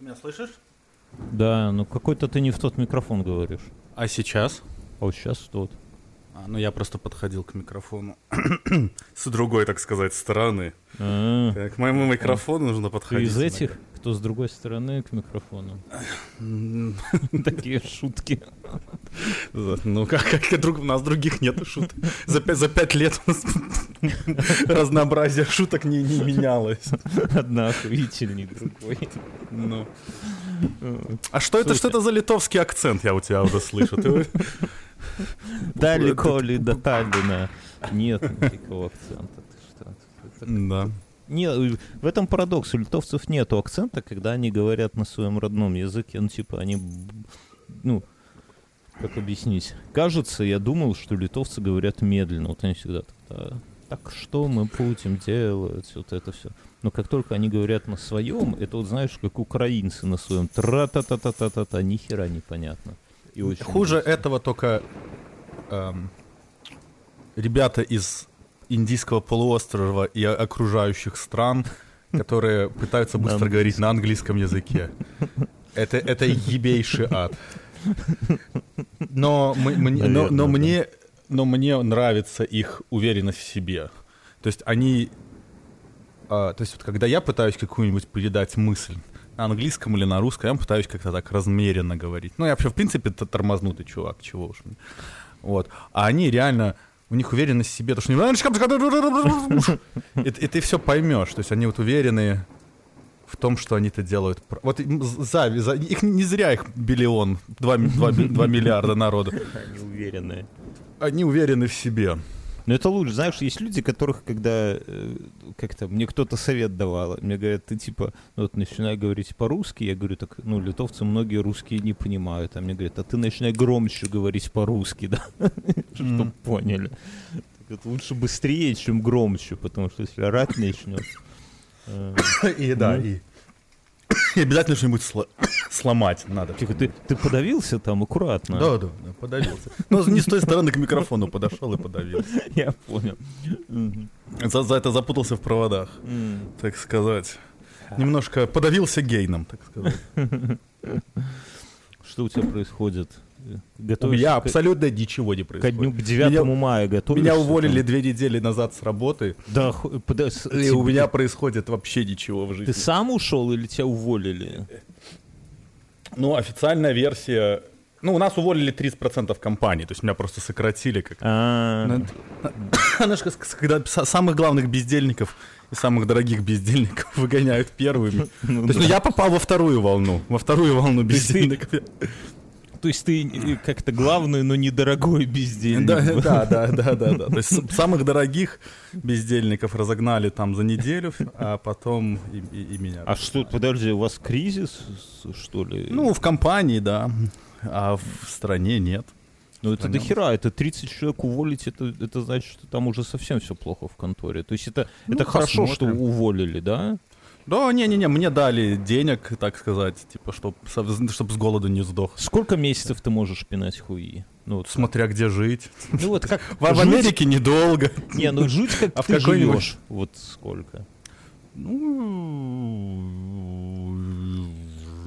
Меня слышишь? Да, ну какой-то ты не в тот микрофон говоришь. А сейчас? А вот сейчас тот. А, ну я просто подходил к микрофону с другой, так сказать, стороны. А, К моему микрофону нужно Ты подходить. из этих, кто с другой стороны к микрофону. Такие шутки. Ну, как, как друг, у нас других нет пять, за пять лет у нас разнообразие шуток не, не менялось. Одна охуительней другой. Ну. А что это, что это за литовский акцент, я у тебя уже слышу? Ты- Далеко ли до Таллина? Нет никакого акцента. Ты что? Да. Не, э, в этом парадокс. У литовцев нету акцента, когда они говорят на своем родном языке. Ну, типа, они, ну, как объяснить? Кажется, я думал, что литовцы говорят медленно. Вот они всегда так, «Да, так что мы будем делать? Вот это все. Но как только они говорят на своем, это вот знаешь, как украинцы на своем. Тра-та-та-та-та-та, ни хера непонятно. И очень Хуже грустно. этого только эм, ребята из Индийского полуострова и окружающих стран, которые пытаются быстро говорить на английском языке. Это, это ебейший ад. Но, мы- мне, но, Наверное, но да. мне, но мне нравится их уверенность в себе. То есть они... а, то есть вот когда я пытаюсь какую-нибудь передать мысль на английском или на русском, я пытаюсь как-то так размеренно говорить. Ну, я вообще, в принципе, т- тормознутый чувак, чего уж. Вот. А они реально, у них уверенность в себе, то что. И, и ты все поймешь. То есть они вот уверены в том, что они это делают. Вот им з- зави- за- их не зря их биллион, 2, миллиарда народа. Они уверенные. Они уверены в себе. Но это лучше, знаешь, есть люди, которых, когда э, как-то мне кто-то совет давал, мне говорят, ты типа, ну вот начинай говорить по-русски, я говорю, так, ну, литовцы многие русские не понимают, а мне говорят, а ты начинай громче говорить по-русски, да, чтобы поняли. Лучше быстрее, чем громче, потому что если орать начнет... э, И да, Ну. и, и обязательно что-нибудь сло- сломать надо. Тихо, ты, ты подавился там аккуратно? Да, да, да, подавился. Но не с той стороны к микрофону подошел и подавился. Я понял. За, за это запутался в проводах, так сказать. Немножко подавился гейном, так сказать. Что у тебя происходит? Э, У меня к- абсолютно ничего не ко дню происходит. к 9 мая готовишься? Меня уволили там? две недели назад с работы, Да, с- и тебе- у меня происходит вообще ничего в жизни. Ты сам ушел или тебя уволили? Ну, официальная версия... Ну, у нас уволили 30% компании, то есть меня просто сократили как... А, Ну, как- как- когда са- самых главных бездельников самых дорогих бездельников выгоняют первыми. ну То есть да. ну, я попал во вторую волну, во вторую волну ты- бездельников. То есть ты э, как-то главный, но недорогой бездельник. Да, да, да, да, да, да. То есть самых дорогих бездельников разогнали там за неделю, а потом и, и- и меня. А что, подожди, у вас кризис, что ли? Ну, в компании, да, а в стране нет. Ну это дохера, это 30 человек уволить, это, это значит, что там уже совсем все плохо в конторе. То есть это, Ну, это хорошо, что уволили, да? Да, не-не-не, мне дали денег, так сказать, типа, чтобы с голоду не сдох. Сколько месяцев ты можешь пинать хуи? Ну, вот, Смотря где жить. ну вот как... В, в жить- Америке недолго. Не, ну жить как А в ты какой-нибудь- живешь. Вот сколько? Ну,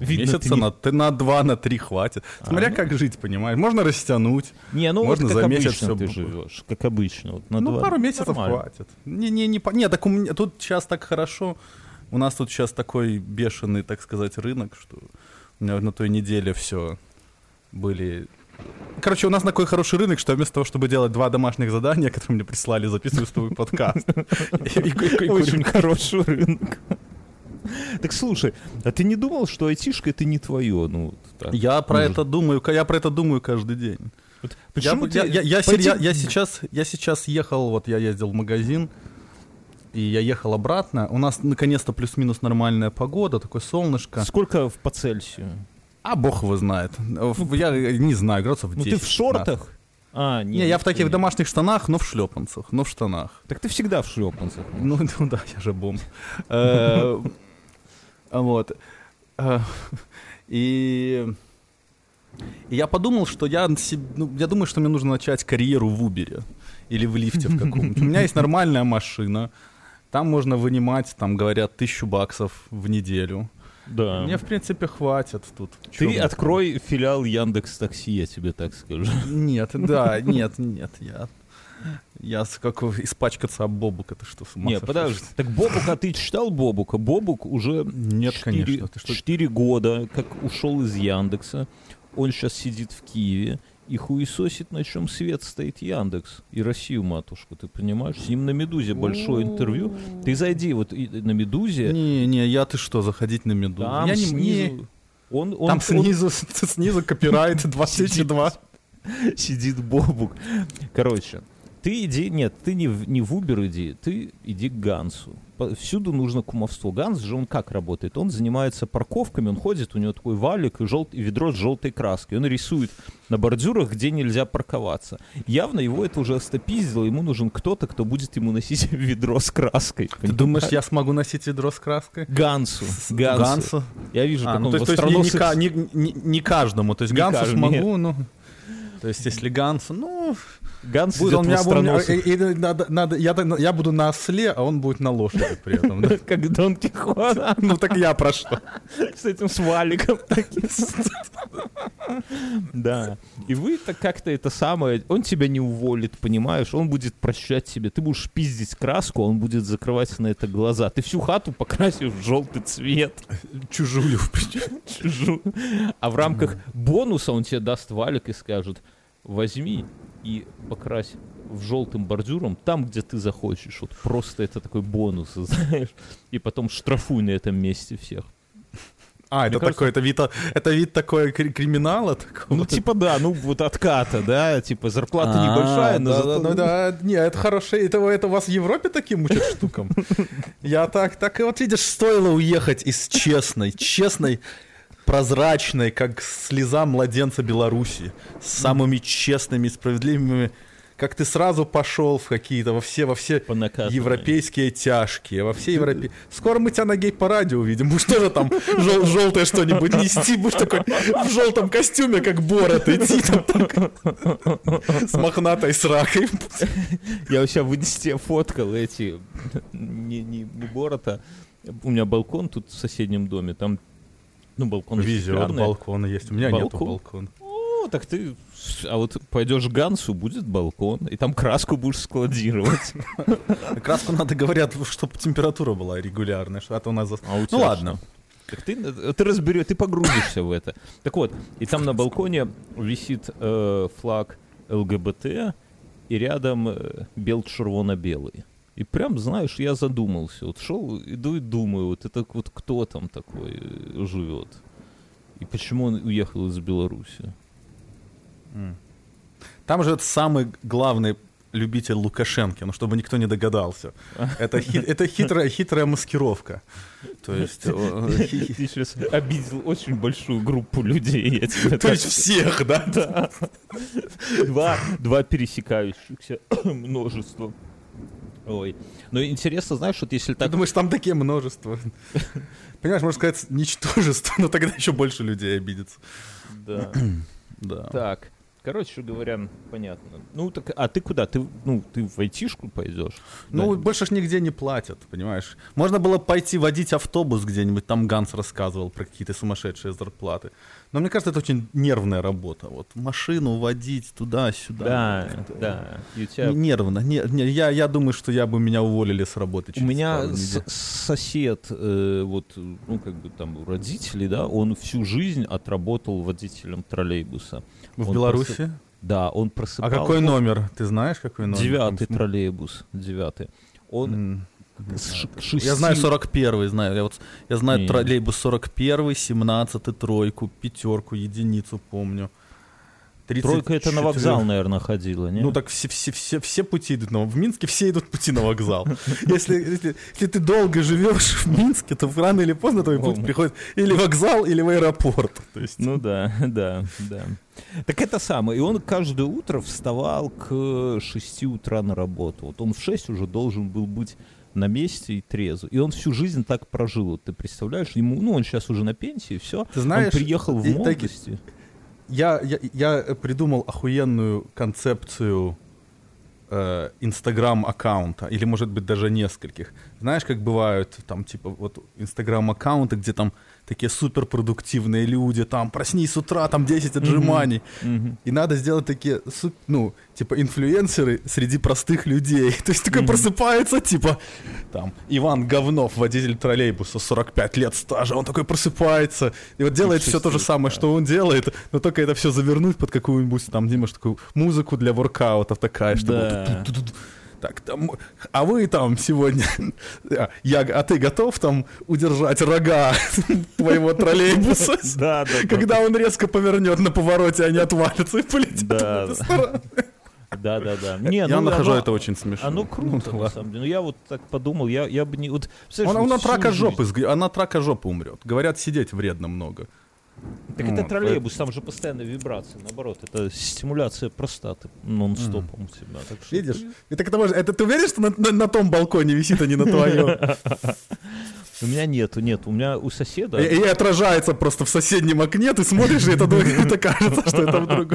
Видно, месяца не- на, на два, на три хватит. Смотря А, ну. как жить, понимаешь. Можно растянуть. Не, ну Можно вот как за месяц всё ты живешь, как обычно. Вот на ну, два- пару месяцев нормально. хватит. Не, не, не, не, так у меня тут сейчас так хорошо. У нас тут сейчас такой бешеный, так сказать, рынок, что у меня на той неделе все были... Короче, у нас такой хороший рынок, что вместо того, чтобы делать два домашних задания, которые мне прислали, записываю с тобой подкаст. Очень хороший рынок. Так слушай, а ты не думал, что айтишка это не твое? Ну, так. Я про Может. это думаю, я про это думаю каждый день. Вот Я, почему я, ты- я, я пойди- серьё- я сейчас, я сейчас ехал, вот я ездил в магазин, и я ехал обратно. У нас наконец-то плюс-минус нормальная погода, такое солнышко. Сколько в- по Цельсию? А бог его знает. В- Я не знаю, градусов Ну 10. ты в шортах? А, Не, я в таких нет. домашних штанах, но в шлепанцах, но в штанах. Так ты всегда в шлепанцах. Ну, ну да, я же бомб. Вот. Э, И и я подумал, что я, ну, я думаю, что мне нужно начать карьеру в Убере или в лифте в каком-нибудь. У меня есть нормальная машина, там можно вынимать, там говорят, тысячу баксов в неделю. Да. Мне, в принципе, хватит тут. Ты Чё- открой филиал Яндекс Такси, я тебе так скажу. Нет, да, нет, нет, я... Я как испачкаться об бобук, это что, с ума Не, сошел, подожди. Так Бобука, ты читал Бобука? Бобук уже Нет, четыре- конечно. Ты что, четыре года, как ушел из Яндекса. Он сейчас сидит в Киеве и хуесосит, на чем свет стоит Яндекс. И Россию, матушку, ты понимаешь? С ним на «Медузе» большое интервью. Ты зайди вот и- на «Медузе». Не, не, я ты что, заходить на медузу? Там я снизу... не- Он, он, Там он снизу, снизу копирайт 2002. сидит Бобук. Короче, ты иди, нет, ты не в, не в Uber иди, ты иди к Гансу. Всюду нужно кумовство. Ганс же он как работает? Он занимается парковками, он ходит, у него такой валик и, жел- и ведро с желтой краской. Он рисует на бордюрах, где нельзя парковаться. Явно его это уже остопиздило, ему нужен кто-то, кто будет ему носить ведро с краской. Ты думаешь, я смогу носить ведро с краской? Гансу. С- Гансу. Гансу? Я вижу, А, как ну, он то то есть не, не не- не- каждому. То есть Не Гансу каждому, смогу, ну... То есть если Гансу, ну... Ганс Будет он меня, он и- и надо, надо, я, я буду на осле, а он будет на лошади при этом. да? Как Дон Кихот. Ну так я про что? с этим с валиком таким. Да. И вы так как-то это самое... Он тебя не уволит, понимаешь? Он будет прощать тебе. Ты будешь пиздить краску, он будет закрывать на это глаза. Ты всю хату покрасишь в желтый цвет. Чужую. Чужую. А в рамках бонуса он тебе даст валик и скажет, возьми и покрась в желтым бордюром там, где ты захочешь. Вот просто это такой бонус, знаешь. И потом штрафуй на этом месте всех. А, это Мне кажется- такой, это вид, это вид такой кри- криминала такого. Ну, типа, да, ну, вот отката, да, типа, зарплата А, небольшая, но да, зато... ну да, не, это хорошо. Это, это вас в Европе таким учат штукам? Я так, так и вот видишь, стоило уехать из честной, честной, прозрачной, как слеза младенца Беларуси, с самыми честными, справедливыми, как ты сразу пошел в какие-то, во все, во все По европейские тяжкие, во все европе... Скоро мы тебя на гей-параде увидим, будешь тоже там жел- желтое что-нибудь нести, будешь такой в желтом костюме, как Борот, идти там так, с мохнатой сракой. Я себя в инсте фоткал эти, не, не, не Борота, у меня балкон тут в соседнем доме, там, ну, балкон Везет, шикарный. балкона есть, у меня нету Балкон? балкона. О, так ты, а вот пойдешь к Гансу, будет балкон, и там краску будешь складировать. Краску надо, говорят, чтобы температура была регулярная, что а то у нас... А Ну ладно. Так ты, ты разберешь, ты погрузишься в это. Так вот, и там на балконе висит э, флаг ЛГБТ, и рядом э, бел-червоно-белый. И прям, знаешь, я задумался. Вот шел, иду и думаю, вот это вот кто там такой э, живет? И почему он уехал из Беларуси? Там же это самый главный любитель Лукашенко, ну чтобы никто не догадался. Это, хи- это хитрая, хитрая маскировка. То есть... Ты сейчас обидел очень большую группу людей. То есть всех, да? Да. Два, два пересекающихся множества. Ой. Но интересно, знаешь, вот если Ты так... думаешь, там такие множество. Понимаешь, можно сказать, ничтожество, но тогда еще больше людей обидится. Да. Да. Так. Короче говоря, понятно. Ну, так, а ты куда? Ты, ну, ты в айтишку пойдешь? Ну, Да. больше ж нигде не платят, понимаешь? Можно было пойти водить автобус где-нибудь, там Ганс рассказывал про какие-то сумасшедшие зарплаты. Но мне кажется, это очень нервная работа. Вот машину водить туда-сюда. Да, Как-то да. И у тебя... Не- Нервно. Не, не, я, я думаю, что я бы меня уволили с работы У меня с- сосед, э, вот, ну, как бы там, родители, да, он всю жизнь отработал водителем троллейбуса. В он Беларуси? Да, он А просыпался... какой номер? Ты знаешь, какой номер? Девятый троллейбус, девятый. Он с ш- шести... Я знаю 41 знаю. Я, вот, я знаю Не. троллейбус 41 17 тройку, пятерку, единицу помню. Тройка это на 34. вокзал, наверное, ходила, не? Ну так все, все, все, все пути идут на В Минске все идут пути на вокзал. Если, если, если ты долго живешь в Минске, то рано или поздно твой путь приходит или вокзал, или в аэропорт. То есть, Ну да, да, да. Так это самое. И он каждое утро вставал к 6 утра на работу. Вот он в 6 уже должен был быть на месте и трезв. И он всю жизнь так прожил. Вот ты представляешь? Ему, ну, он сейчас уже на пенсии, все. Ты знаешь, он приехал в и так- молодости. Я, я, я придумал охуенную концепцию э, инстаграм-аккаунта, или, может быть, даже нескольких. Знаешь, как бывают там, типа, вот инстаграм-аккаунты, где там такие суперпродуктивные люди, там, проснись с утра, там 10 отжиманий. Мгм. И надо сделать такие, ну, типа, инфлюенсеры среди простых людей. То есть такой Мгм. просыпается, типа, там, Иван Говнов, водитель троллейбуса, 45 лет стажа, он такой просыпается, и вот делает все то же самое, да. что он делает, но только это все завернуть под какую-нибудь, там, Димаш, такую музыку для воркаутов такая, чтобы... Да. Так, там, а вы там сегодня, я, а ты готов там удержать рога твоего троллейбуса? Да, да, да. Когда он резко повернет на повороте, они отвалятся и полетят Да, в эту да. сторону. Да, да, да. Не, Я ну, нахожу оно- это очень смешно. Оно круто, Ну, на самом деле. Ну, я вот так подумал, я, я бы не... Вот, Он, он от рака жизнь- жопы, он от рака жопы умрет. Говорят, сидеть вредно много. Так это Вот, троллейбус, там же постоянно вибрация, наоборот, это стимуляция простаты нон-стопом у тебя. Так что Видишь? это, может, это ты уверен, что на, на- на том балконе висит, а не на твоем? У меня нету, нет, у меня у соседа... И, и отражается просто в соседнем окне, ты смотришь, и это, это кажется, что это вдруг...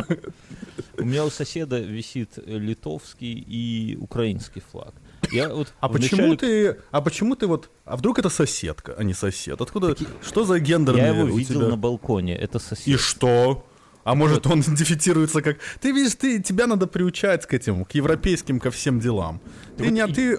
У меня у соседа висит литовский и украинский флаг. Я вот А почему вначале- ты, а почему ты вот, а вдруг это соседка, а не сосед? Откуда, что за гендерные Я его видел тебя? на балконе, это сосед. И что? А может он идентифицируется как... Ты видишь, ты, тебя надо приучать к этим, к европейским, ко всем делам. Ты, вот не, и- ты...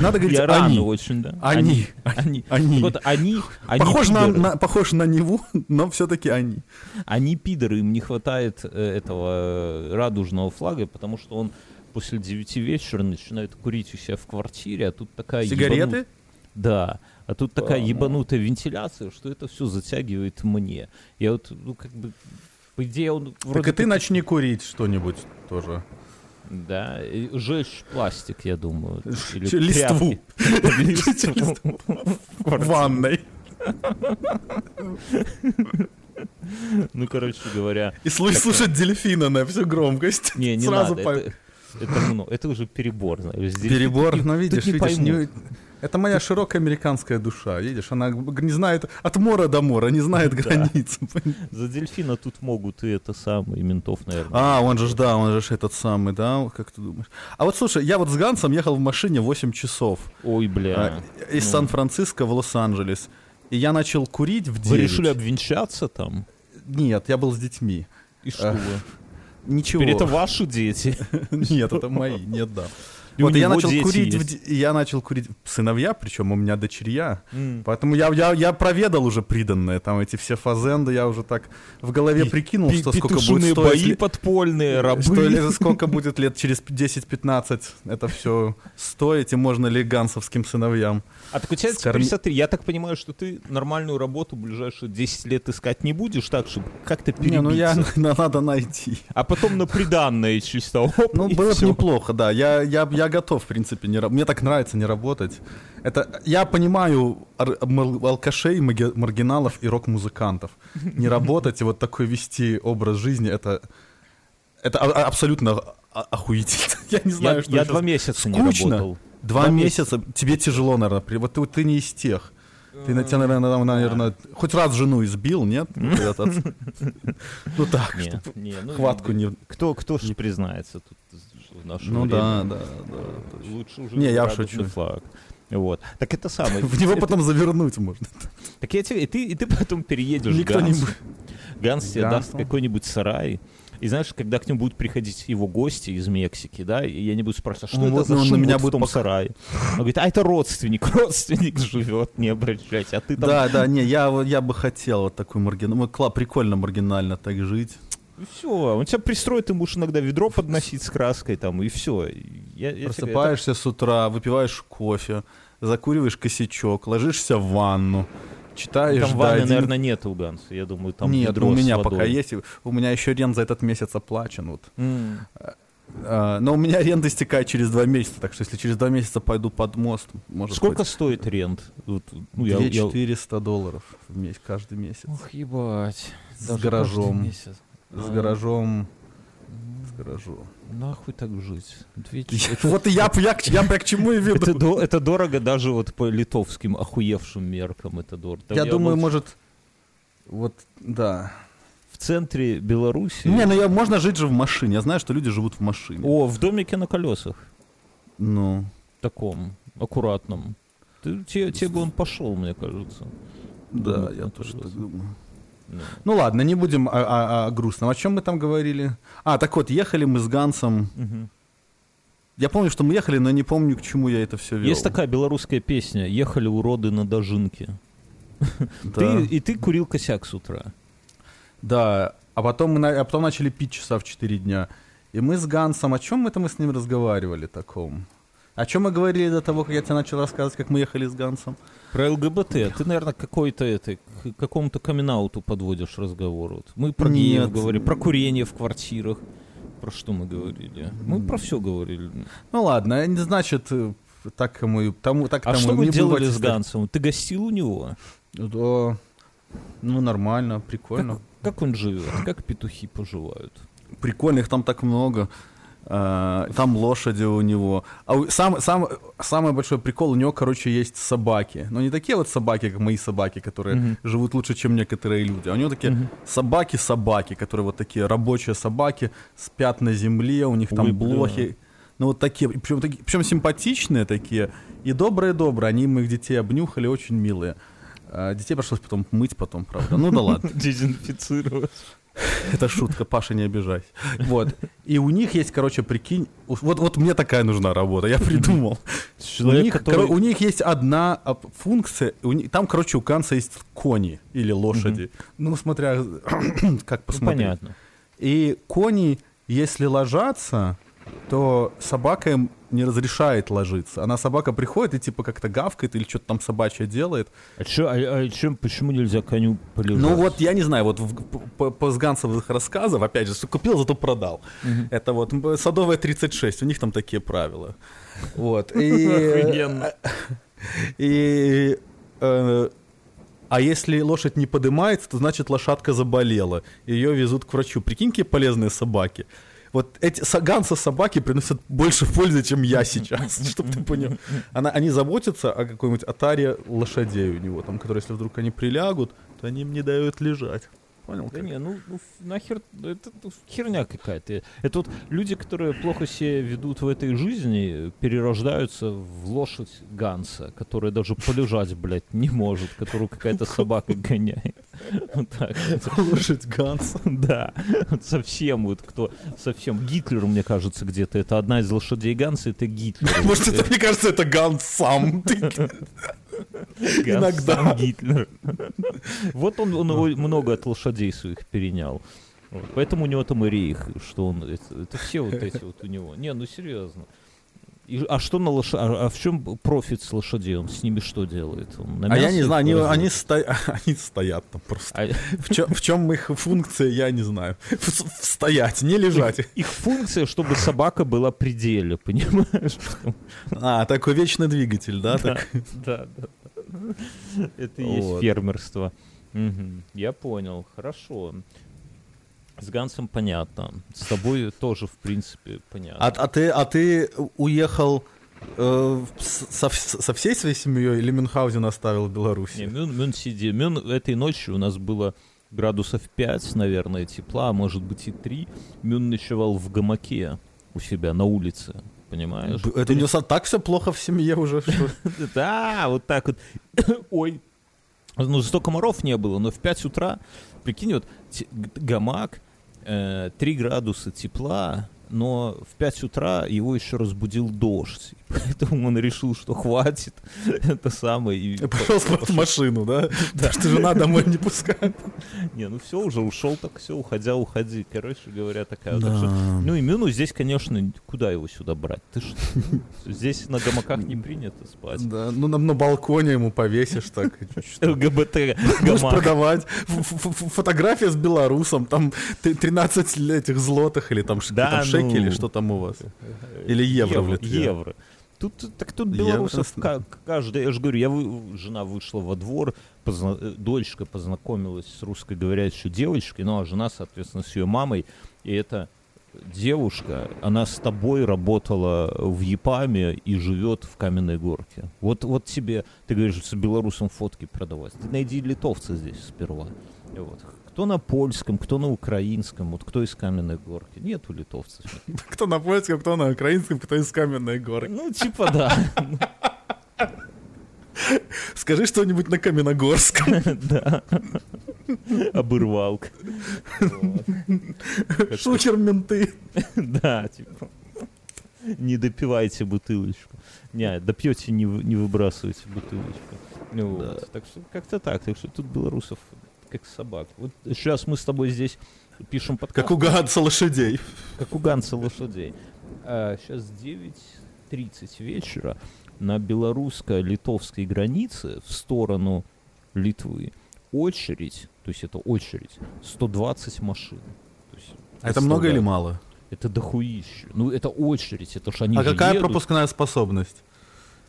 Надо говорить Я они. очень, да. Они. Они. Они. Вот они, они Похож на, пидоры. на- похож на Неву, но все-таки они. Они пидоры, им не хватает э, этого э, радужного флага, потому что он после 9 вечера начинает курить у себя в квартире, а тут такая Сигареты? ебану- Да, а тут такая А, ну. ебанутая вентиляция, что это все затягивает мне. Я вот, ну, как бы, по идее, он Так вроде и ты начни курить что-нибудь тоже. Да, жечь пластик, я думаю. или листву. Листву. В ванной. Ну, короче говоря, И слуш- слушать дельфина на всю громкость. не, не Сразу надо, это, много, это уже перебор. знаешь, здесь Перебор, тут не- но тут видишь, не видишь, не- это моя широкая американская душа, видишь, она не знает от мора до мора, не знает границ. За дельфина тут могут и это самое, и ментов, наверное. А, он же да, он же этот самый, да, как ты думаешь? А вот слушай, я вот с Гансом ехал в машине 8 часов Ой, бля. а, из ну. Сан-Франциско в Лос-Анджелес. И я начал курить в 9. Вы решили обвенчаться там? Нет, я был с детьми. И что А, вы? Ничего. Теперь это ваши дети. Нет, это мои, нет, да. И Вот и я начал курить, в я начал курить сыновья, причем у меня дочерья. М. Поэтому я, я, я проведал уже приданное, там эти все фазенды, я уже так в голове прикинул, что сколько будет стоить, бои подпольные, рабы. что ли- сколько будет лет через 10-15 это все стоить, и можно ли гансовским сыновьям. А так у тебя Скорми- теперь смотри, я так понимаю, что ты нормальную работу ближайшие 10 лет искать не будешь, так, чтобы как-то Не, ну я, перебиться. на- надо найти. А потом на приданное чисто. оп, Ну, было бы неплохо, да. Я, я, я готов, в принципе, не, мне так нравится не работать. Это, я понимаю ар- алкашей, маргиналов и рок-музыкантов. Не работать и вот такой вести образ жизни, это, это а- а- абсолютно охуительно. Я не знаю, Я, что я два месяца не Скучно. работал. Два Два месяца, тебе тяжело, наверное. Вот ты, ты не из тех. Ты, на- тебя, наверное, наверное, хоть раз жену избил, нет? Ну, так, Не, чтоб не, ну, хватку не... Кто, кто ж признается тут в наше Ну время? да, да, да. Лучше уже Не, я шучу. флаг. Вот. Так это самое. В него потом завернуть можно. Так я тебе, и ты, и ты потом переедешь Никто в не Ганс. Ганс тебе даст какой-нибудь сарай. И знаешь, когда к нему будут приходить его гости из Мексики, да, и они будут спрашивать, а что Ну это вот, за ну, он на меня в будет том пох- сарае? Он говорит, а это родственник, родственник живет, не обращайся, а ты там... Да, да, не, я, я бы хотел вот такой маргинал. Прикольно маргинально так жить. И все, он тебя пристроит, ты будешь иногда ведро подносить с краской там, и все. Я, я Просыпаешься с утра, выпиваешь кофе, закуриваешь косячок, ложишься в ванну, это- читаешь Там ванны, один- наверное, нет у Ганса, я думаю, там Нет, у меня пока есть. У меня еще рент за этот месяц оплачен. Вот. А, но у меня аренда истекает через два месяца, так что если через два месяца пойду под мост, может Сколько быть, стоит рент? Вот, ну, я- я- 2400 долларов в месяц, каждый месяц. Ох, ебать. С Даже гаражом. каждый месяц. С А, гаражом. С гаражом. Нахуй так жить? Вот и я, я, я, я к чему и веду. Это, до- это дорого даже вот по литовским охуевшим меркам это дорого. Я думаю, может, вот, да. в центре Беларуси... Не, ну я, можно жить же в машине. Я знаю, что люди живут в машине. О, в домике на колесах. Ну, Таком, аккуратном. Ты, те, те бы он пошел, мне кажется. Да, я тоже то так думаю. Ну. Ну ладно, не будем о, о- о грустном. О чем мы там говорили? А, так вот, ехали мы с Гансом. Мгм. Я помню, что мы ехали, но не помню, к чему я это все вел. Есть такая белорусская песня «Ехали уроды на дожинке». Да. Ты, и ты курил косяк с утра. Да, а потом, мы, а потом начали пить часа в 4 дня. И мы с Гансом, о чем это мы с ним разговаривали таком? О чем мы говорили до того, как я тебе начал рассказывать, как мы ехали с Гансом? Про ЛГБТ. Ты, наверное, какой-то это, к какому-то камин подводишь разговор. Вот. Мы про геев говорили, про курение в квартирах. Про что мы говорили? Мы про все говорили. Ну ладно, не значит, э, так кому и тому, так А тому что и вы не делали с Гансом? Ты гостил у него? Да, ну нормально, прикольно. Как он живет? Как петухи поживают? Прикольно, их там так много. А, Там лошади у него. А у- сам, сам, самый большой прикол, у него, короче, есть собаки. Но не такие вот собаки, как мои собаки, которые Мгм. живут лучше, чем некоторые люди. А у него такие Мгм. собаки-собаки, которые вот такие рабочие собаки, спят на земле, у них там Ой, бля. блохи. Ну вот такие, причем, такие, причем симпатичные такие и добрые-добрые. Они моих детей обнюхали, очень милые. А, Детей пришлось потом мыть потом, правда. Ну да ладно. Дезинфицировать. Это шутка, Паша, не обижайся. Вот. И у них есть, короче, прикинь, вот, вот мне такая нужна работа, я придумал. Человек, у, них, который- у них есть одна а, функция, у них- там, короче, у Канца есть кони или лошади. Ну, смотря как Ну, посмотреть. понятно. И кони, если ложатся, то собака им не разрешает ложиться. Она собака приходит и типа как-то гавкает или что-то там собачье делает. А, чё, а, а чё- почему нельзя коню полежать? Ну вот, я не знаю, вот в- по, по с Гансовых рассказов, опять же, что купил, зато продал. Это вот Садовая 36, у них там такие правила. Вот. И, Охуенно. и э, а если лошадь не поднимается, то значит лошадка заболела. Ее везут к врачу. Прикинь, какие полезные собаки. Вот эти са- Ганса собаки приносят больше пользы, чем я сейчас, чтобы ты понял. Она, они заботятся о какой-нибудь отаре лошадей у него, там, которые, если вдруг они прилягут, то они им не дают лежать. Понял? Да как? не, ну, ну, нахер, это ну, херня какая-то. Это вот люди, которые плохо себя ведут в этой жизни, перерождаются в лошадь Ганса, которая даже полежать, блядь, не может, которую какая-то собака гоняет. Вот так. Лошадь Ганса. Да, вот совсем вот кто, совсем Гитлер, мне кажется, где-то. Это одна из лошадей Ганса, это Гитлер. Может, это, мне кажется, это Ганс сам. Иногда. Гитлер. Вот он, он о- много от лошадей своих перенял. Вот. Поэтому у него там и рейх, что он, это, это все вот эти вот у него. Не, ну серьезно. И- а что на лоша... а, а в чем профит с лошадей? Он с ними что делает? Он на А я не их знаю, они, они, сто- они стоят там просто. А В чем, в чем их функция, я не знаю. В- Стоять, не лежать. их функция, чтобы собака была при деле, понимаешь? А, такой вечный двигатель, да? Да, так? да, да. Это и есть Вот. фермерство. Мгм, Я понял, хорошо. С Гансом понятно. С тобой тоже, в принципе, понятно. А, а ты, а ты уехал э, со, со всей своей семьей или Мюнхгаузен оставил в Беларуси? Не, Мюн, Мюн сиди. Мюн этой ночью у нас было градусов 5, наверное, тепла, а может быть и 3. Мюн ночевал в гамаке у себя на улице. Понимаешь? Это у него так все плохо в семье уже. Да, вот так вот. Ой. Ну, зато комаров не было, но в 5 утра, прикинь, вот гамак, э, 3 градуса тепла, но в 5 утра его еще разбудил дождь. Поэтому он решил, что хватит. Это самое. и И пошел в машину, да? Потому что жена домой не пускает. Не, ну все, уже ушел, так все, уходя, уходи. Короче говоря, такая. Да. Так что, ну, Имюну здесь, конечно, куда его сюда брать? Ты что? Здесь на гамаках не принято спать. Да, ну на, на балконе ему повесишь так. и. ЛГБТ Будешь продавать. Фотография с белорусом, там т- 13 л- этих злотых или там, Да, там шекели, ну. что там у вас. Или евро в Литве. Евро. Тут, так тут белорусов ка- каждый, я же говорю, я вы- жена вышла во двор, позна- э, дочка познакомилась с русскоговорящей девочкой, ну а жена, соответственно, с ее мамой, и эта девушка, она с тобой работала в ЕПАМе и живет в Каменной Горке. Вот, вот тебе, ты говоришь, с белорусом фотки продавать. Ты найди литовца здесь сперва. Вот. Кто на польском, кто на украинском, вот кто из Каменной Горки. Нету литовцев. Кто на польском, кто на украинском, кто из каменной горы. Ну, типа да. Скажи что-нибудь на Каменогорском. Да. Обырвалка. Шухер менты. Да, типа. Не допивайте бутылочку. Не, допьете, не, вы- не выбрасывайте бутылочку. Ну вот. Так что как-то так. Так что тут белорусов как собак. Вот сейчас мы с тобой здесь пишем подкаст. Как у Ганса лошадей. как у Ганса лошадей. А, сейчас 9.30 вечера на белорусско-литовской границе в сторону Литвы очередь, то есть это очередь, 120 машин. То есть, А это много или мало? Это дохуище. Ну, это очередь, это ж они А какая едут. пропускная способность?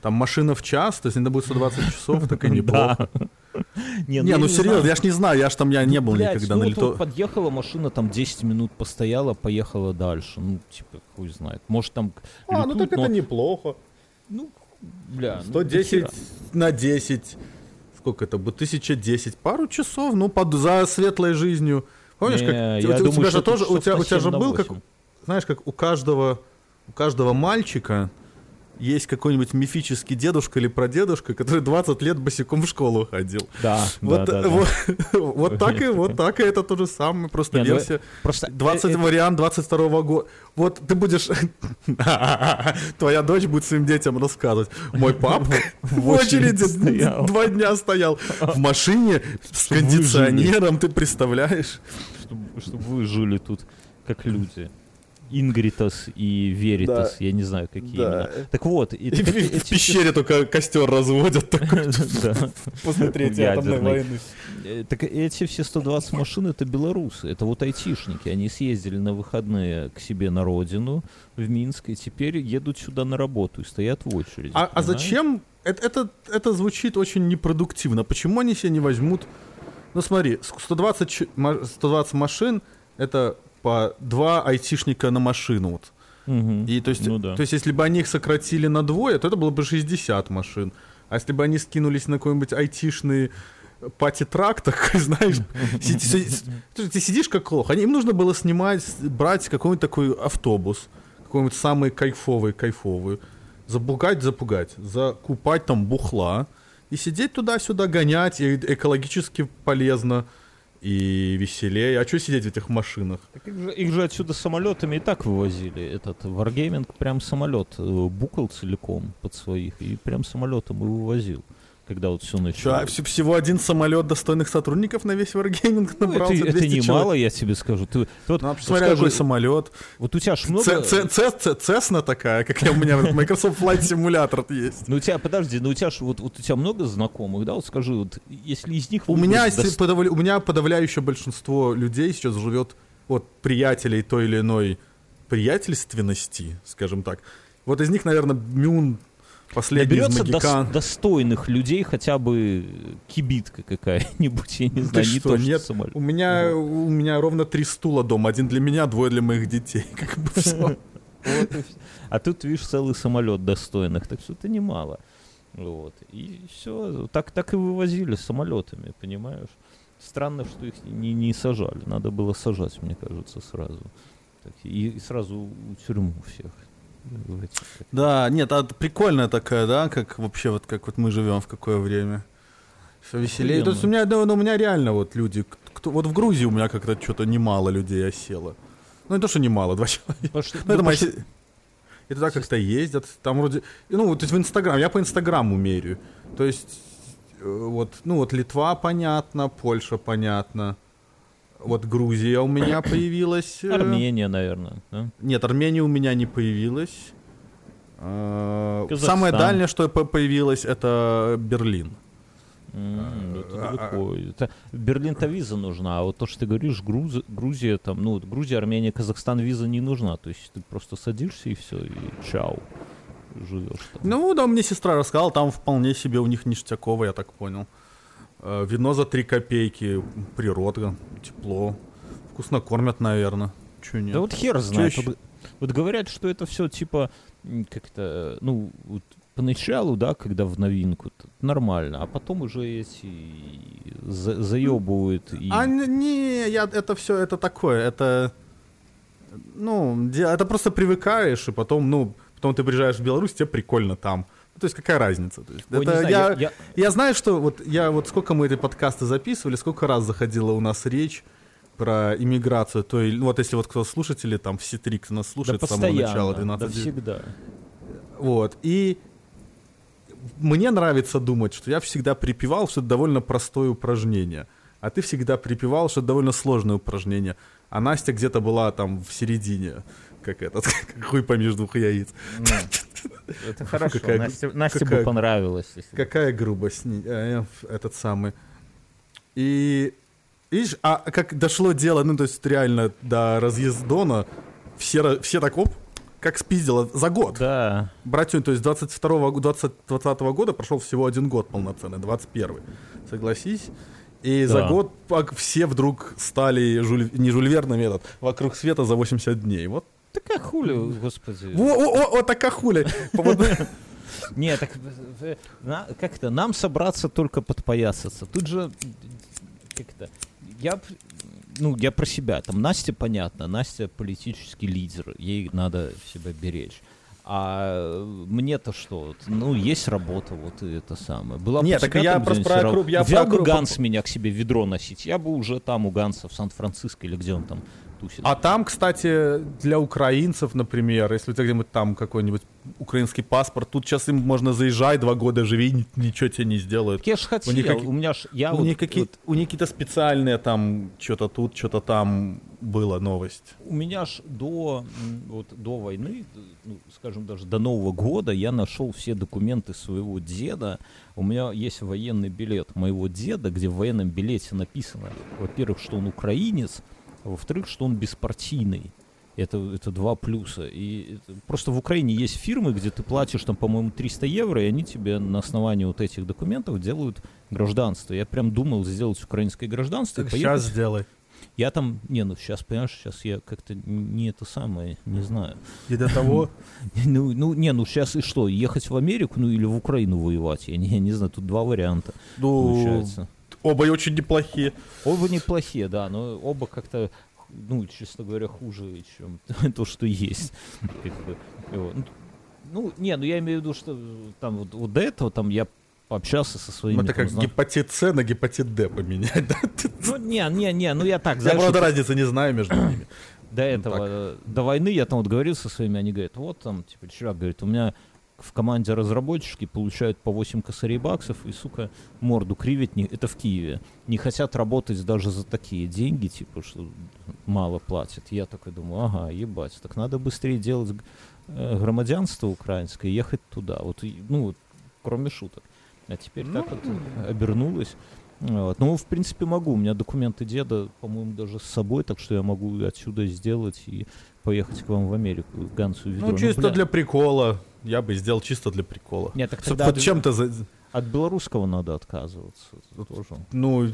Там машина в час, то есть это будет 120 часов, так и неплохо. Не, Не, я ну серьезно, знаю. я ж не знаю, я ж там я не был Блядь, никогда ну на Литов. подъехала машина, там 10 минут постояла, поехала дальше. Ну, типа, хуй знает. Может, там А, ну летут, так но- это неплохо. Ну, бля, ну, 110 дохера. на 10. Сколько это будет? 1010. Пару часов, ну, под, за светлой жизнью. Помнишь, Не, как я у, тебя- у думаю, тебя же тоже, у тебя, у тебя же 7 на был, как, 8. знаешь, как у каждого, у каждого мальчика есть какой-нибудь мифический дедушка или прадедушка, который 20 лет босиком в школу ходил. Да, Вот, да, да, да. вот, вот так и вот так и это то же самое, просто Не, ну, версия. Просто 20 э, э, вариант 22 года. Вот ты будешь... Твоя дочь будет своим детям рассказывать. Мой папка в очереди два дня стоял в машине с кондиционером, ты представляешь? чтобы вы жили тут как люди. Ингритас и Веритас, я не знаю, какие Да. именно. Так вот, и И так в эти- в пещере только костер разводят Да. после Третьей атомной войны. Э, Так эти все 120 машин это белорусы, это вот айтишники. Они съездили на выходные к себе на родину в Минск и теперь едут сюда на работу и стоят в очереди. А, а зачем? Это, это, это звучит очень непродуктивно. Почему они себе не возьмут... Ну смотри, с- 120, ч- ма- 120 машин — это по два айтишника на машину. Вот. Мгм. И то есть, Ну да. то есть, если бы они их сократили на двое, то это было бы 60 машин. А если бы они скинулись на какой-нибудь айтишный пати-трак такой, знаешь, си- си- си- ты сидишь как лох. Они- Им нужно было снимать, брать какой-нибудь такой автобус, какой-нибудь самый кайфовый, кайфовый, запугать, запугать, закупать там бухла и сидеть туда-сюда, гонять, и экологически полезно и веселее. А что сидеть в этих машинах? Так их, же, их же отсюда самолетами и так вывозили. Этот Wargaming прям самолет э, букал целиком под своих и прям самолетом и вывозил. Когда вот все Чё, началось. а вс- всего один самолет достойных сотрудников на весь Wargaming Ну, набрался, это, это 200 немало, я тебе скажу. Ты, ты вот, Ну, а скажи, какой самолет. Вот у тебя ж много... Цесна такая, как я, у меня вот Microsoft Flight Simulator есть. Ну у тебя, подожди, ну у тебя ж вот, вот у тебя много знакомых, да? Вот скажи, вот если из них... У меня, если подавля- у меня подавляющее большинство людей сейчас живет, вот, приятелей той или иной приятельственности, скажем так. Вот из них, наверное, Мюн, последний из Наберется дос- магикан. достойных людей, хотя бы кибитка какая-нибудь, я не Ты знаю, не что, то, что нет? самолет. У меня, у меня ровно три стула дома. Один для меня, двое для моих детей. Как бы. Вот всё. А тут, видишь, целый самолет достойных, так что это немало. Вот. И все, так, так и вывозили самолетами, понимаешь? Странно, что их не, не сажали. Надо было сажать, мне кажется, сразу. И, и сразу в тюрьму всех. Да, нет, а прикольная такая, да, как вообще вот как вот мы живем в какое время. Все веселее. То есть у меня, да, ну, у меня реально вот люди, кто, вот в Грузии у меня как-то что-то немало людей осело. Ну не то, что немало, два человека. Потому что- Ну, это ну, се- И туда как-то ездят, там вроде, ну, то есть в Инстаграм, я по Инстаграму меряю. То есть, э, вот, ну, вот Литва понятно, Польша понятно, вот Грузия у меня появилась. э, Армения, наверное. да? нет, Армения у меня не появилась. А, Казахстан. Самое дальнее, что по- появилось, это Берлин. Ну, это Берлин-то виза нужна, а вот то, что ты говоришь, Груз- Грузия, там, ну, Грузия, Армения, Казахстан виза не нужна. То есть ты просто садишься и все, и чау, живешь там. Ну, да, мне сестра рассказала, там вполне себе у них ништяково, я так понял. Э, Вино за 3 копейки, природа, тепло. Вкусно кормят, наверное. Че нет? Да вот хер знает. ещё? Вот, говорят, что это все типа как-то, э, ну, вот поначалу, да, когда в новинку, нормально, а потом уже эти за- заебывают и... А не, я, это все, это такое, это, ну, это просто привыкаешь, и потом, ну, потом ты приезжаешь в Беларусь, тебе прикольно там. То есть какая разница? То есть, Ой, это знаю, я, я- я- знаю, что вот я вот сколько мы эти подкасты записывали, сколько раз заходила у нас речь про иммиграцию, то и, ну, вот если вот кто слушатели, там все три, кто нас Да слушает с самого начала да 12 всегда. Вот. И мне нравится думать, что я всегда припевал, что это довольно простое упражнение. А ты всегда припевал, что это довольно сложное упражнение. А Настя где-то была там в середине, как этот, как хуй помеж двух яиц. Ну, Это хорошо, Насте, бы понравилось. Какая грубость, э, этот самый. И видишь, а как дошло дело, ну то есть реально до разъездона, все, все так оп, как спиздило за год. Да, Братюнь, то есть 22 го 20, 20 года прошел всего один год полноценный, 21 Согласись? И за Да. год пак- все вдруг стали жуль- не Жюль Верном этот, вокруг света за 80 дней. Вот, такая хули, господи. во, о, о, о, такая хуля. Не, так э, на- как это, нам собраться только подпоясаться. Тут же, как это, я, ну, я про себя. Там Настя, понятно, Настя политический лидер, ей надо себя беречь. А мне-то что? Ну, есть работа, вот и это самое. Была бы Не, у так я просто про округ- я Взял про бы Ганс меня к себе ведро носить, я бы уже там у Ганса в Сан-Франциско или где он там тусит. А там, кстати, для украинцев, например, если у тебя где-нибудь там какой-нибудь украинский паспорт, тут сейчас им можно заезжать, два года живи, ни- ничего тебе не сделают. Я ж хотел, у, них каки- меня ж, я у, вот- них какие, вот у них какие-то специальные там, что-то тут, что-то там было новость. у меня ж до, вот, до войны, ну, скажем, даже до Нового года я нашел все документы своего деда. У меня есть военный билет моего деда, где в военном билете написано, во-первых, что он украинец, а во-вторых, что он беспартийный. Это, это два плюса. И просто в Украине есть фирмы, где ты платишь там, по-моему, 300 евро, и они тебе на основании вот этих документов делают гражданство. Я прям думал сделать украинское гражданство. и поехать сейчас сделай. я там, не, ну сейчас, понимаешь, сейчас я как-то не это самое, не знаю. И до того... Ну, ну, не, ну сейчас и что, ехать в Америку, ну или в Украину воевать? Я не, я не знаю, тут два варианта Ну, получается. Оба очень неплохие. Оба неплохие, да, но оба как-то, ну, честно говоря, хуже, чем то, что есть. Ну, не, ну я имею в виду, что там вот, вот до этого там я пообщался со своими... Это там, как зна- гепатит С на гепатит Д поменять, да? Ну, не, не, не, ну я так, Я, знаешь, правда, вот- разницы не знаю между ними. до этого, э, до войны я там вот говорил со своими, они говорят, вот там, типа, чувак, говорит, у меня в команде разработчики получают по 8 косарей баксов и, сука, морду кривить, не, это в Киеве, не хотят работать даже за такие деньги, типа, что мало платят. Я такой думаю, ага, ебать, так надо быстрее делать э, громадянство украинское, и ехать туда. Вот, ну, кроме шуток. А теперь так вот обернулось. Вот. Ну, в принципе, могу. У меня документы деда, по-моему, даже с собой, так что я могу отсюда сделать и поехать к вам в Америку, к Гансу ведро. Ну, чисто бля, для прикола. Я бы сделал чисто для прикола. Нет, так тогда от, чем-то... за- от белорусского надо отказываться. Тоже. Ну,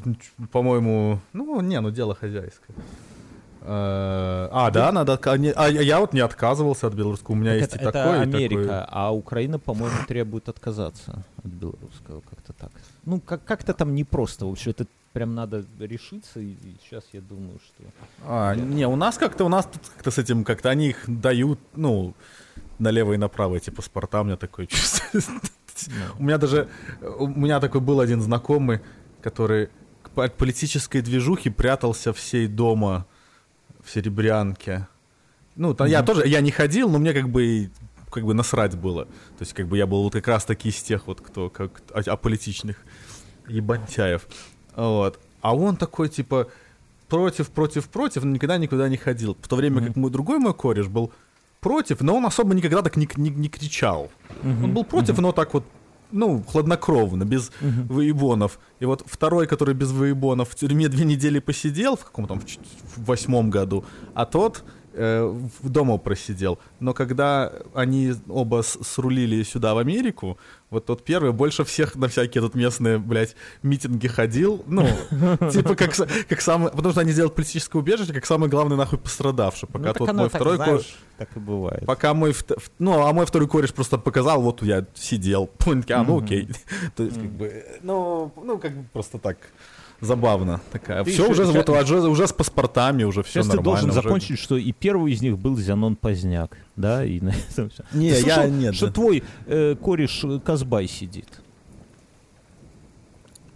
по-моему... Ну, не, ну, дело хозяйское. Э, А, да, надо... А я вот не отказывался от белорусского. У меня Так есть это, и это такое, и Америка, такое. а Украина, по-моему, требует отказаться от белорусского, как-то так. Ну, как- как-то там непросто вообще. Это прям надо решиться, и, сейчас я думаю, что... А, не, у нас как-то, у нас тут как-то с этим, как-то они их дают, ну, налево и направо эти паспорта, у меня такое чувство. У меня даже, у меня такой был один знакомый, который от политической движухи прятался всей дома в Серебрянке. Ну, там я тоже, я не ходил, но мне как бы как бы насрать было. То есть как бы я был вот как раз таки из тех вот, кто как а- аполитичных ебантяев. Вот. А он такой, типа, против, против, против, но никогда никуда не ходил. В то время как мой другой мой кореш был против, но он особо никогда так не, не, не кричал. Он был против, но так вот, ну, хладнокровно, без выебонов. И вот второй, который без выебонов, в тюрьме две недели посидел, в каком там, в, восьмом году, а тот в дома просидел. Но когда они оба срулили сюда, в Америку, вот тот первый больше всех на всякие тут местные, блядь, митинги ходил. Ну, типа как, как самый... Потому что они делают политическое убежище, как самый главный нахуй пострадавший. Пока Ну, тот мой второй... знаешь, так и бывает. Пока мой... Ну, а мой второй кореш просто показал, вот я сидел. А, ну окей. То есть, как бы, ну, ну, как бы просто так забавно такая. Ты все еще- уже, вот, уже, уже с паспортами, уже все Сейчас ты нормально. должен уже. закончить, что и первый из них был Зянон Поздняк, да, и на этом все. Не, Ты я слышал, нет. что да. твой э, кореш э, Казбай сидит?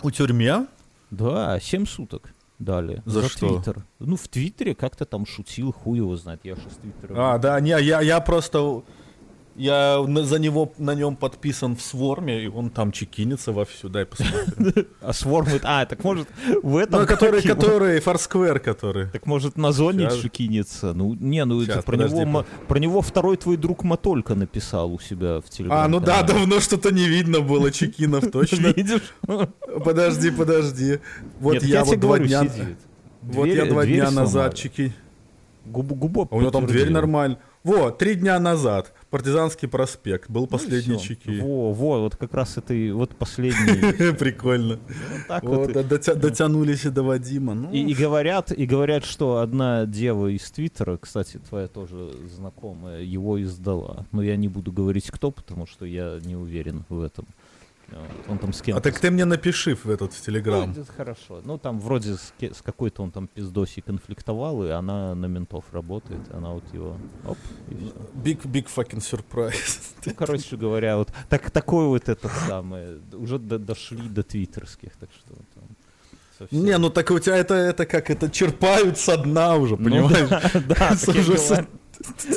У тюрьме? Да, 7 суток дали. За что? Твиттер. Ну, в Твиттере как-то там шутил, хуй его знает, я же с Твиттера. А, да, не, я, я просто... Я за него, на нем подписан в сворме, и он там чекинится вовсю, дай посмотрим. А Свормит, а, так может в этом... Ну, который, который, Foursquare, который. Так может на зоне Щас. шикинется? Ну, не, ну это про него, про него второй твой друг Матолька написал у себя в телеграм. А, ну да, давно что-то не видно было чекинов, точно. Видишь? Подожди, подожди. Вот я вот два дня... Вот я два дня назад чеки... Губ, губо А у него там дверь нормально. Вот, три дня назад. Партизанский проспект. Был Ну последний всё. чеки. Во, во, вот как раз это и вот последний. Прикольно. Дотянулись и до Вадима. Ну, и говорят, и говорят, что одна дева из Твиттера, кстати, твоя тоже знакомая, его издала. Но я не буду говорить кто, потому что я не уверен в этом. Он там с кем-то А так ты мне напиши в этот в Телеграм. Ну, хорошо. Ну, там вроде с, с какой-то он там пиздосей конфликтовал, и она на ментов работает, она вот его... Оп, и. Big, big fucking surprise. Ну, короче говоря, вот так, такой вот этот самый... Уже до- дошли до твиттерских, так что там... совсем- Не, ну так у тебя это, это как, это черпают со дна уже, Ну понимаешь? да, да, уже говорят.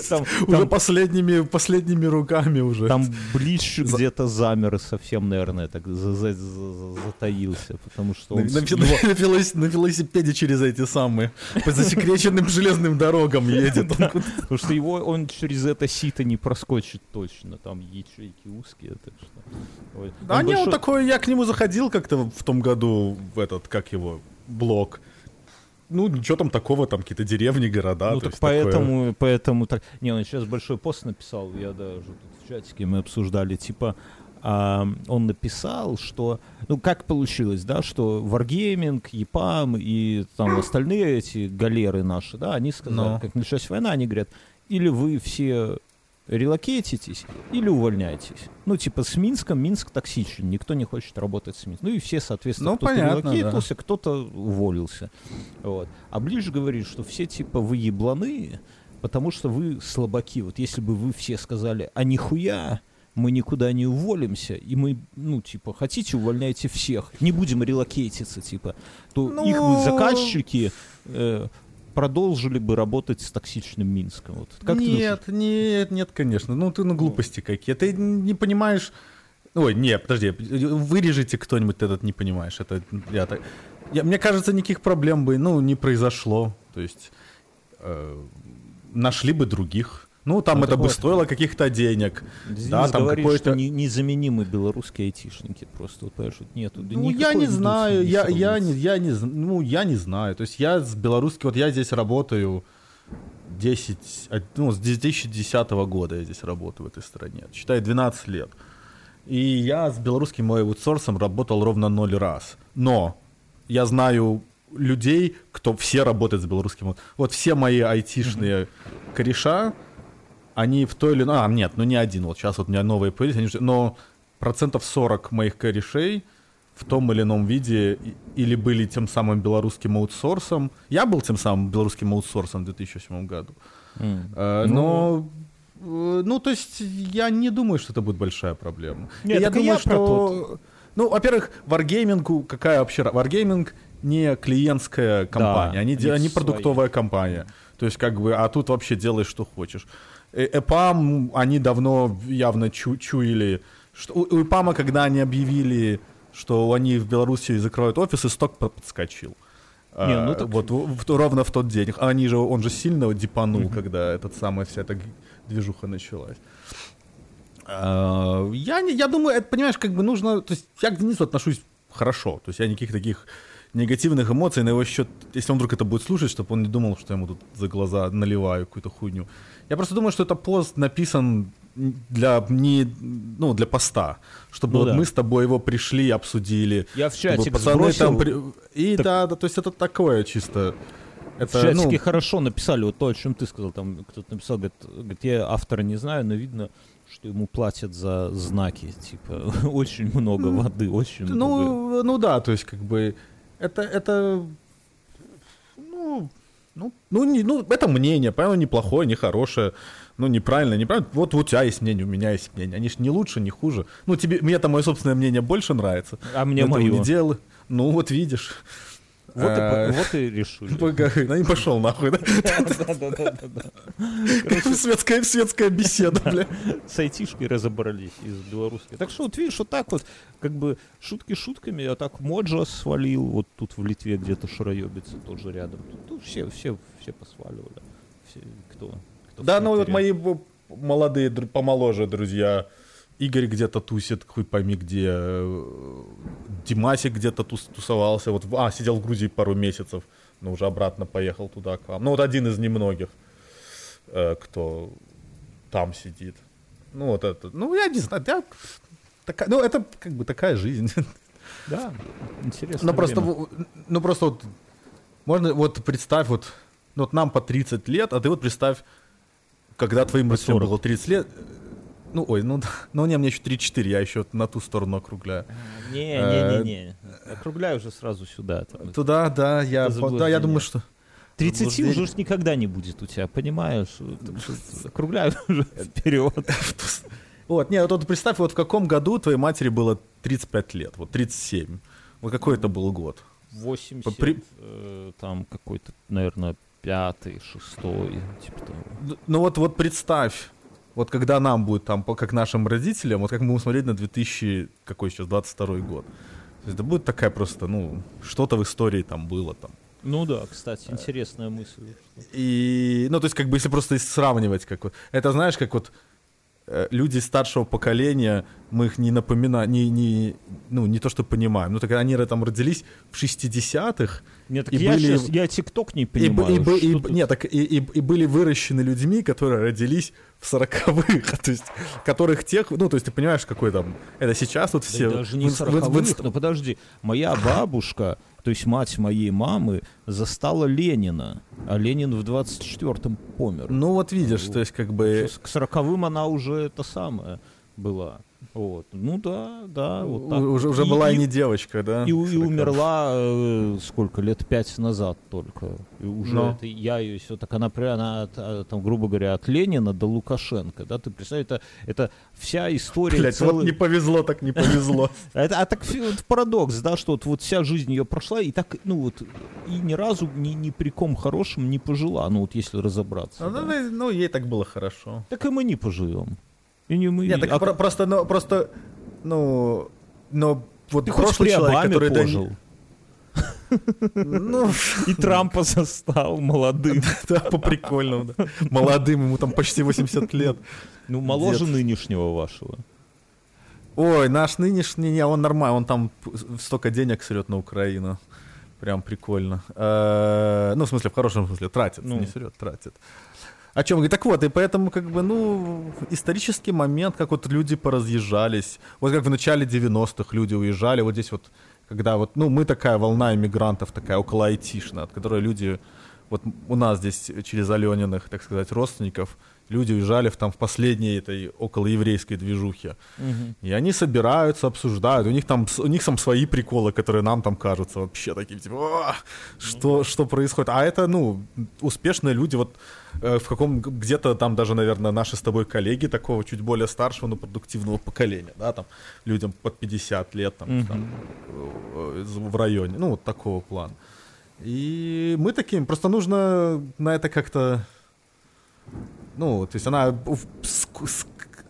Там, Уже там- последними, последними руками уже. там Блич где-то замер и совсем, наверное, так за- за- за- за- затаился, потому что он... на его- на на велосипеде через эти самые, по засекреченным железным дорогам едет. Он куда- Потому что его он через это сито не проскочит точно, там ячейки узкие, так что. Ой. Да Он не, он большой- такой, я к нему заходил как-то в том году, в этот, как его, блок. Ну, ничего там такого, там какие-то деревни, города. ну так есть такое. поэтому, поэтому так. Не, он сейчас большой пост написал, я даже тут в чатике мы обсуждали, типа. а, он написал, что, ну как получилось, да, что Wargaming, EPAM и там остальные эти галеры наши, да, они сказали, Ну. как началась война, они говорят, или вы все релокейтитесь, или увольняйтесь. Ну, типа, с Минском, Минск токсичен, никто не хочет работать с Минском. Ну, и все, соответственно, Ну, кто-то понятно, релокейтился, кто-то уволился. Вот. А Ближ говорит, что все, типа, вы ебланы, потому что вы слабаки. Вот если бы вы все сказали, а нихуя, мы никуда не уволимся, и мы, ну, типа, хотите, увольняйте всех, не будем релокейтиться, типа, то Ну- их бы заказчики э, продолжили бы работать с токсичным Минском. Вот. Как нет, нет, нет, конечно. Ну, ты, ну, глупости какие. Ты не понимаешь... Ой, не, подожди, вырежите кто-нибудь, ты этот не понимаешь. Это я так... я- мне кажется, никаких проблем бы, ну, не произошло. То есть э, нашли бы других. Ну, там Ну, это бы вот. стоило каких-то денег. Денис Да, там говорит, какой-то- что не- незаменимы белорусские айтишники просто, вот, понимаешь, вот нету. Да Ну, я не знаю, я, я, не, я, не, ну, я не знаю. То есть я с белорусским, вот я здесь работаю 10, а, ну, с 2010 года я здесь работаю в этой стране. Считай, 12 лет. И я с белорусским аутсорсом работал ровно ноль раз. Но я знаю людей, кто все работает с белорусским. Вот, вот все мои айтишные кореша, они в той или иной... А, нет, ну не один. Вот сейчас вот у меня новые появились. они же- но процентов 40 моих корешей в том или ином виде или были тем самым белорусским аутсорсом. Я был тем самым белорусским аутсорсом в 2007 году. М. Э, Но... э, Ну, то есть, я не думаю, что это будет большая проблема. Нет, я думаю, я что... Ну, во-первых, Wargaming, какая вообще... Wargaming не клиентская компания, они, они они свои. продуктовая компания. То есть, как бы, а тут вообще делай, что хочешь. Э, EPAM, они давно явно чу- чуяли... Что, у, у EPAM, когда они объявили, что они в Беларуси закроют офисы, сток по- подскочил. Не, А, ну так- Вот в- в- ровно в тот день. А Они же, он же сильно дипанул, когда этот самая вся эта движуха началась. А, Я, не, я думаю, это, понимаешь, как бы нужно... То есть я к Денису отношусь хорошо. То есть я никаких таких негативных эмоций на его счет, если он вдруг это будет слушать, чтобы он не думал, что я ему тут за глаза наливаю какую-то хуйню. Я просто думаю, что это пост написан для не ну для поста, чтобы Ну вот да. мы с тобой его пришли, обсудили. Я в чатик пацаны сбросил. там при- и Так- да, да, то есть это такое чисто. В Это, чатике ну, хорошо написали, вот то, о чем ты сказал, там кто-то написал, говорит, говорит, я автора не знаю, но видно, что ему платят за знаки, типа, очень много воды, очень много. Ну, ну да, то есть как бы это, это, ну, ну, ну, не, ну, это мнение, понятно, неплохое, не хорошее, ну, неправильно, неправильно. Вот у тебя есть мнение, у меня есть мнение. Они же не лучше, не хуже. Ну, тебе, мне-то мое собственное мнение больше нравится. А мне мое. Не делаю. Ну, вот видишь. Вот, и, вот и решили. Ну не пошел нахуй, да? Светская, светская беседа, бля. С айтишкой разобрались из белорусской. Так что вот видишь, вот так вот, как бы шутки шутками, а так Моджа свалил, вот тут в Литве где-то шароебится тоже рядом. Тут все, все, все посваливали. Все, кто, кто да, ну вот мои молодые, помоложе друзья, Игорь где-то тусит, хуй пойми где. Э, Димасик где-то тус, тусовался. Вот, а, сидел в Грузии пару месяцев, но уже обратно поехал туда к вам. Ну, вот один из немногих, э, кто там сидит. Ну, вот это. Ну, я не знаю, я, такая, ну, это как бы такая жизнь. Да, интересно. Ну, просто, ну, просто вот, можно, вот представь, вот, ну, вот нам по 30 лет, а ты вот представь, когда твоим родителям было 30 лет, ну, ой, ну, ну не, мне еще 3-4, я еще на ту сторону округляю. Не, не, не, не. Округляю уже сразу сюда. Там. Туда, да, я, да, я думаю, что... 30 уже уж никогда не будет у тебя, понимаешь? Округляю уже вперед. Вот, не, вот представь, вот в каком году твоей матери было 35 лет, вот 37. Вот какой это был год? 80, При... э, там какой-то, наверное, пятый, шестой, типа того. Ну вот, вот представь, вот когда нам будет там, как нашим родителям, вот как мы будем смотреть на 2000, какой сейчас, 22 год. То есть это будет такая просто, ну, что-то в истории там было там. Ну да, кстати, интересная мысль. И, ну, то есть, как бы, если просто сравнивать, как вот, это знаешь, как вот люди старшего поколения, мы их не напоминаем, не, не, ну, не то, что понимаем, но так они там родились в 60-х. Нет, так и я, были, сейчас, я ТикТок не понимаю. И, и, и, нет, так и, и, и были выращены людьми, которые родились в 40-х, то есть, которых тех, ну, то есть, ты понимаешь, какой там, это сейчас вот все... Да даже не 40-х, ну, подожди, моя бабушка то есть мать моей мамы застала Ленина, а Ленин в 24-м помер. Ну вот видишь, то есть как бы... К 40-м она уже это самое была. Вот. Ну да, да. Вот так. Уже, уже и, была и, не девочка, да? И, и умерла э, сколько, лет пять назад только. И уже Но. это, я ее все так, она, она а, там, грубо говоря, от Ленина до Лукашенко, да, ты представляешь, это, это вся история. Блять, целый... вот не повезло, так не повезло. это, а так парадокс, да, что вот, вся жизнь ее прошла, и так, ну вот, и ни разу ни, ни при ком хорошем не пожила, ну вот если разобраться. Ну, да. ну ей так было хорошо. Так и мы не поживем. И не мы. Нет, так а... про- просто, ну, просто, ну, но вот Ты прошлый человек, который пожил. Ну, и Трампа застал молодым. Да, по прикольному, да. Молодым, ему там почти 80 лет. Ну, моложе нынешнего вашего. Ой, наш нынешний, не, он нормальный, он там столько денег срет на Украину. Прям прикольно. Э, ну, в смысле, в хорошем смысле, тратит, ну. не срет, тратит о чем говорит. Так вот, и поэтому, как бы, ну, исторический момент, как вот люди поразъезжались. Вот как в начале 90-х люди уезжали, вот здесь вот, когда вот, ну, мы такая волна иммигрантов, такая около айтишная, от которой люди, вот у нас здесь через Алениных, так сказать, родственников, люди уезжали в, там, в последней этой околоеврейской движухе. Угу. И они собираются, обсуждают. У них там, у них там свои приколы, которые нам там кажутся вообще такими, типа, что, что происходит. А это, ну, успешные люди, вот э, в каком, где-то там даже, наверное, наши с тобой коллеги такого чуть более старшего, но продуктивного поколения, да, там, людям под 50 лет, там, угу. там э, в районе, ну, вот такого плана. И мы таким, просто нужно на это как-то ну, то есть она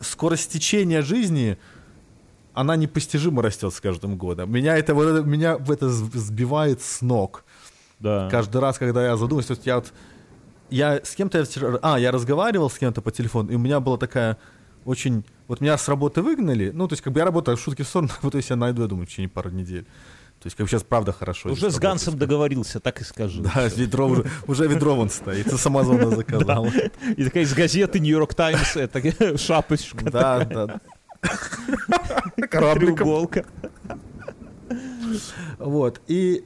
скорость течения жизни, она непостижимо растет с каждым годом. Меня это, вот, меня это сбивает с ног. Да. Каждый раз, когда я задумываюсь, то есть я вот, я с кем-то, а, я разговаривал с кем-то по телефону, и у меня была такая очень, вот меня с работы выгнали, ну, то есть как бы я работаю, шутки в сторону, вот если я найду, я думаю, в течение пары недель. То есть, как сейчас правда хорошо. Уже с Гансом договорился, так и скажу. Да, ведро уже, уже ведро вон стоит, с Амазона заказал. И такая из газеты Нью-Йорк Таймс, это шапочка. Да, да. Треуголка. Вот, и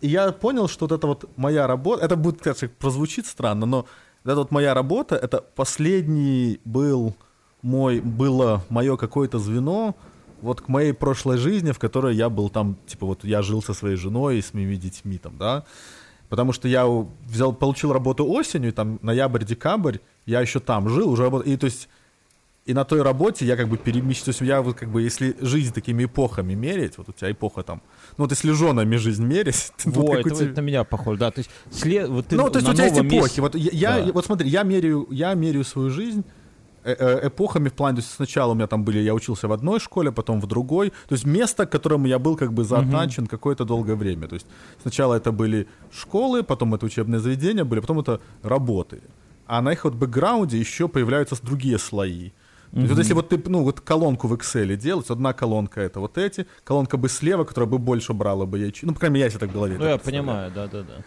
я понял, что вот это вот моя работа, это будет, конечно, прозвучит странно, но это вот моя работа, это последний был мой, было мое какое-то звено, вот к моей прошлой жизни, в которой я был там, типа вот я жил со своей женой и с моими детьми там, да, потому что я взял, получил работу осенью, там ноябрь-декабрь, я еще там жил, уже работал, и то есть и на той работе я как бы перемещаюсь, то есть я вот как бы, если жизнь такими эпохами мерить, вот у тебя эпоха там, ну вот если женами жизнь мерить, вот, вот это, тебя... это меня похоже, да, то есть след, вот ты Ну, то есть у тебя есть эпохи, месте... вот я, да. вот смотри, я меряю, я меряю свою жизнь эпохами в плане, то есть сначала у меня там были, я учился в одной школе, потом в другой, то есть место, к которому я был как бы затачен угу. какое-то долгое время, то есть сначала это были школы, потом это учебные заведения были, потом это работы, а на их вот бэкграунде еще появляются другие слои, Mm-hmm. вот если вот ты, ну, вот колонку в Excel делать, одна колонка это вот эти, колонка бы слева, которая бы больше брала бы ячейки. Ну, по крайней мере, я себе так в голове. Ну, я понимаю, да-да-да.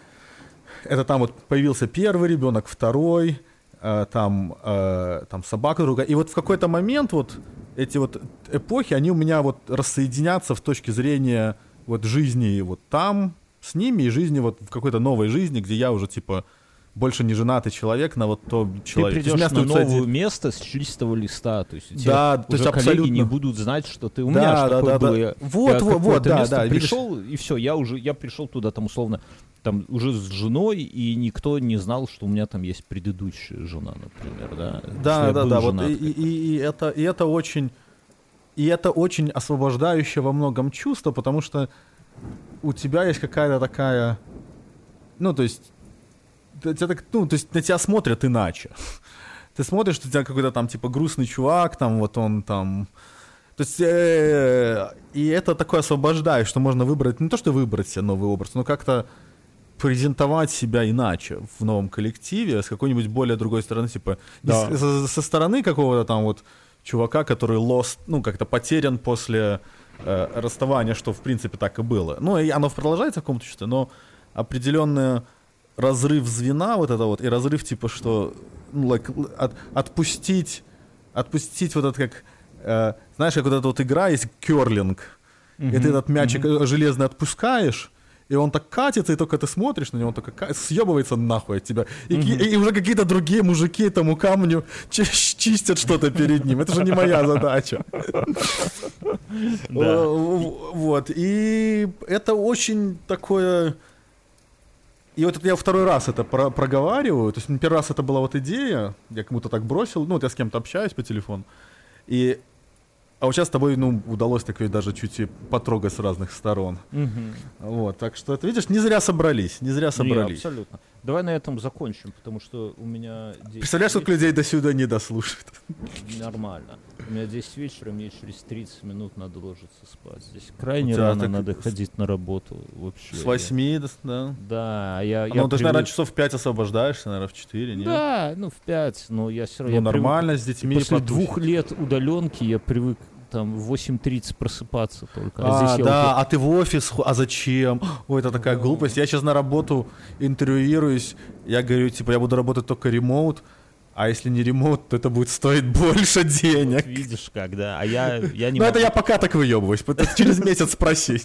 Это там вот появился первый ребенок, второй, э, там, э, там собака другая. И вот в какой-то момент вот эти вот эпохи, они у меня вот рассоединятся в точке зрения вот жизни вот там с ними и жизни вот в какой-то новой жизни, где я уже типа больше не женатый человек на вот то человек. Ты придешь на новое один... место с чистого листа, то есть у тебя да, то есть абсолютно... не будут знать, что ты у да, меня да, да, было. Да. Вот, я вот, вот, да, да. Пришел видишь? и все, я уже я пришел туда там условно там уже с женой и никто не знал, что у меня там есть предыдущая жена, например, да. Да, да, да. Вот и, и, и это и это очень и это очень освобождающее во многом чувство, потому что у тебя есть какая-то такая, ну то есть тебя так, ну, то есть на тебя смотрят иначе. Ты смотришь, что у тебя какой-то там, типа, грустный чувак, там, вот он там... То есть, э, и это такое освобождает, что можно выбрать, не то, что выбрать себе новый образ, но как-то презентовать себя иначе в новом коллективе, с какой-нибудь более другой стороны, типа, да. со, со стороны какого-то там вот чувака, который lost, ну, как-то потерян после э, расставания, что, в принципе, так и было. Ну, и оно продолжается в каком-то чувстве, но определенная разрыв звена вот это вот, и разрыв типа, что ну, like, от, отпустить, отпустить вот это как, э, знаешь, как вот эта вот игра есть, керлинг, mm-hmm. и ты этот мячик mm-hmm. железный отпускаешь, и он так катится, и только ты смотришь на него, он только съебывается нахуй от тебя. И, mm-hmm. и, и уже какие-то другие мужики этому камню чистят что-то перед ним. Это же не моя задача. Вот. И это очень такое и вот это я второй раз это про проговариваю. То есть первый раз это была вот идея, я кому-то так бросил, ну вот я с кем-то общаюсь по телефону. И а вот сейчас с тобой, ну, удалось так даже чуть потрогать с разных сторон. Угу. Вот, так что это, видишь, не зря собрались, не зря собрались. Не, абсолютно. Давай на этом закончим, потому что у меня... Представляешь, сколько людей до сюда не дослушают? Нормально. У меня 10 вечера, мне через 30 минут надо ложиться спать. Здесь крайне рано так... надо ходить на работу вообще. С 8, да? Да, я... А, я ну, ты же, наверное, часов в 5 освобождаешься, наверное, в 4, нет? Да, ну, в 5, но я все равно... Ну, нормально, привык... с детьми После двух лет удаленки я привык там в 8.30 просыпаться только. А, а здесь да, я... а ты в офис, а зачем? Ой, это такая глупость. Я сейчас на работу интервьюируюсь, я говорю, типа, я буду работать только ремоут, а если не ремонт, то это будет стоить больше денег. Вот видишь как, да. А я, я не Ну, это я пока так выебываюсь. Через месяц спроси.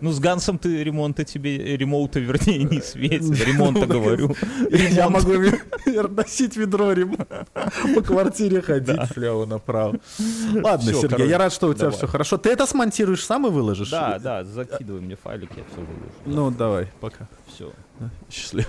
Ну, с Гансом ты ремонта тебе, ремоута, вернее, не светит. Ремонта говорю. Я могу носить ведро ремонта. По квартире ходить слева направо. Ладно, Сергей, я рад, что у тебя все хорошо. Ты это смонтируешь сам и выложишь? Да, да, закидывай мне файлик, я все выложу. Ну, давай, пока. Все. Счастливо.